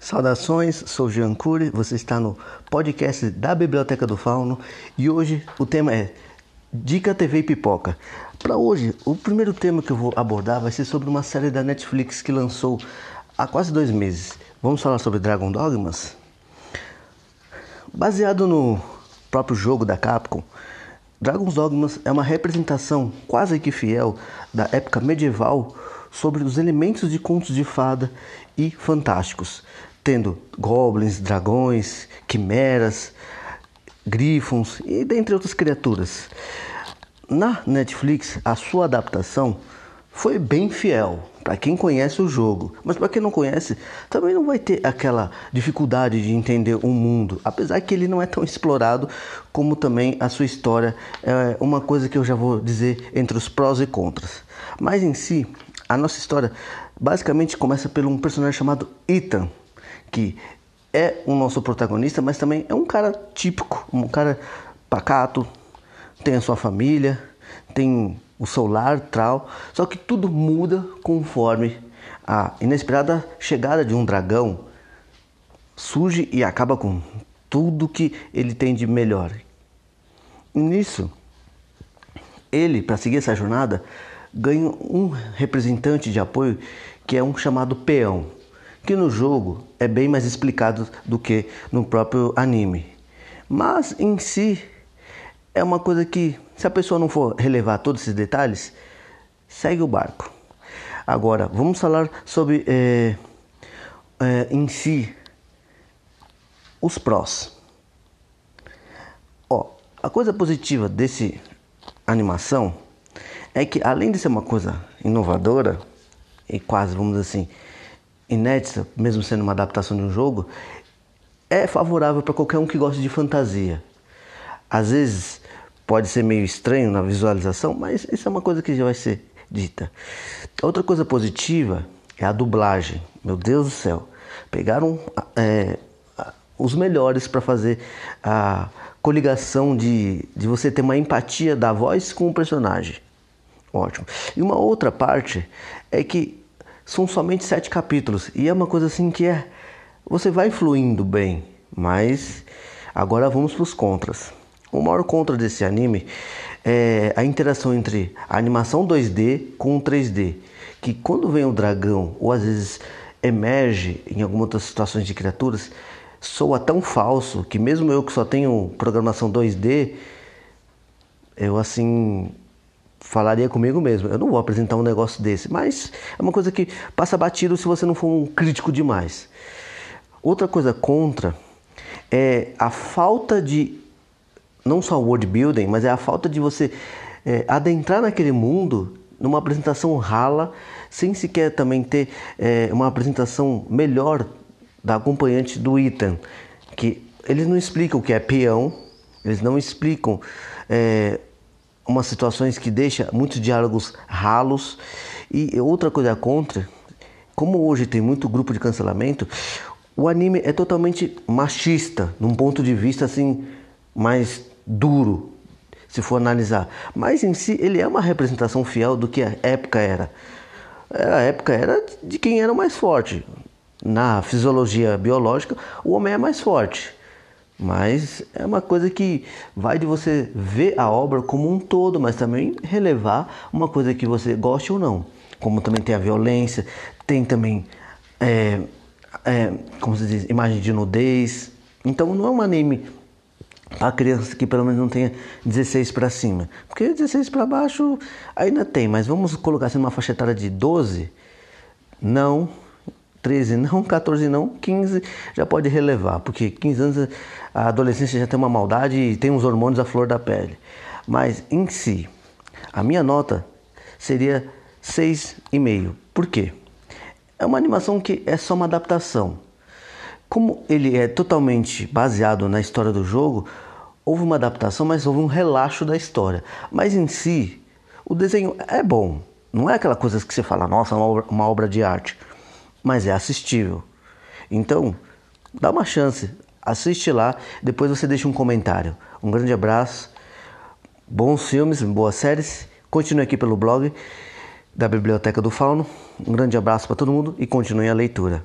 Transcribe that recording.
Saudações, sou Jean Cury, você está no podcast da Biblioteca do Fauno e hoje o tema é Dica TV e Pipoca. Para hoje, o primeiro tema que eu vou abordar vai ser sobre uma série da Netflix que lançou há quase dois meses. Vamos falar sobre Dragon Dogmas? Baseado no próprio jogo da Capcom, Dragon's Dogmas é uma representação quase que fiel da época medieval sobre os elementos de contos de fada e fantásticos, tendo goblins, dragões, quimeras, grifons e dentre outras criaturas. Na Netflix, a sua adaptação foi bem fiel para quem conhece o jogo, mas para quem não conhece, também não vai ter aquela dificuldade de entender o mundo, apesar que ele não é tão explorado como também a sua história é uma coisa que eu já vou dizer entre os prós e contras. Mas em si, a nossa história basicamente começa por um personagem chamado Ethan, que é o nosso protagonista, mas também é um cara típico, um cara pacato, tem a sua família, tem o seu lar, tal, só que tudo muda conforme a inesperada chegada de um dragão surge e acaba com tudo que ele tem de melhor. Nisso, ele, para seguir essa jornada, ganha um representante de apoio que é um chamado peão que no jogo é bem mais explicado do que no próprio anime. Mas em si é uma coisa que, se a pessoa não for relevar todos esses detalhes, segue o barco. Agora, vamos falar sobre é, é, em si os prós. Ó, a coisa positiva desse animação é que além de ser uma coisa inovadora e quase, vamos dizer assim, inédita, mesmo sendo uma adaptação de um jogo, é favorável para qualquer um que gosta de fantasia. Às vezes pode ser meio estranho na visualização, mas isso é uma coisa que já vai ser dita. Outra coisa positiva é a dublagem. Meu Deus do céu, pegaram é, os melhores para fazer a coligação de, de você ter uma empatia da voz com o personagem. Ótimo. E uma outra parte é que são somente sete capítulos e é uma coisa assim que é você vai fluindo bem, mas agora vamos para os contras. O maior contra desse anime é a interação entre a animação 2D com o 3D, que quando vem o dragão ou às vezes emerge em algumas outras situações de criaturas, soa tão falso que mesmo eu que só tenho programação 2D, eu assim falaria comigo mesmo. Eu não vou apresentar um negócio desse, mas é uma coisa que passa batido se você não for um crítico demais. Outra coisa contra é a falta de não só world building, mas é a falta de você é, adentrar naquele mundo numa apresentação rala, sem sequer também ter é, uma apresentação melhor da acompanhante do Ethan, que eles não explicam o que é peão, eles não explicam é, umas situações que deixa muitos diálogos ralos. E outra coisa contra, como hoje tem muito grupo de cancelamento, o anime é totalmente machista, num ponto de vista assim mais duro, se for analisar. Mas em si ele é uma representação fiel do que a época era. A época era de quem era mais forte. Na fisiologia biológica, o homem é mais forte. Mas é uma coisa que vai de você ver a obra como um todo, mas também relevar uma coisa que você goste ou não. Como também tem a violência, tem também, é, é, como se diz, imagem de nudez. Então não é um anime para criança que pelo menos não tenha 16 para cima. Porque 16 para baixo ainda tem, mas vamos colocar assim uma faixa etária de 12? Não 13 não, 14 não, 15 já pode relevar, porque 15 anos a adolescência já tem uma maldade e tem uns hormônios à flor da pele. Mas em si, a minha nota seria 6,5. Por quê? É uma animação que é só uma adaptação. Como ele é totalmente baseado na história do jogo, houve uma adaptação, mas houve um relaxo da história. Mas em si, o desenho é bom. Não é aquela coisa que você fala, nossa, uma obra, uma obra de arte mas é assistível. Então, dá uma chance, assiste lá, depois você deixa um comentário. Um grande abraço, bons filmes, boas séries. Continue aqui pelo blog da Biblioteca do Fauno. Um grande abraço para todo mundo e continue a leitura.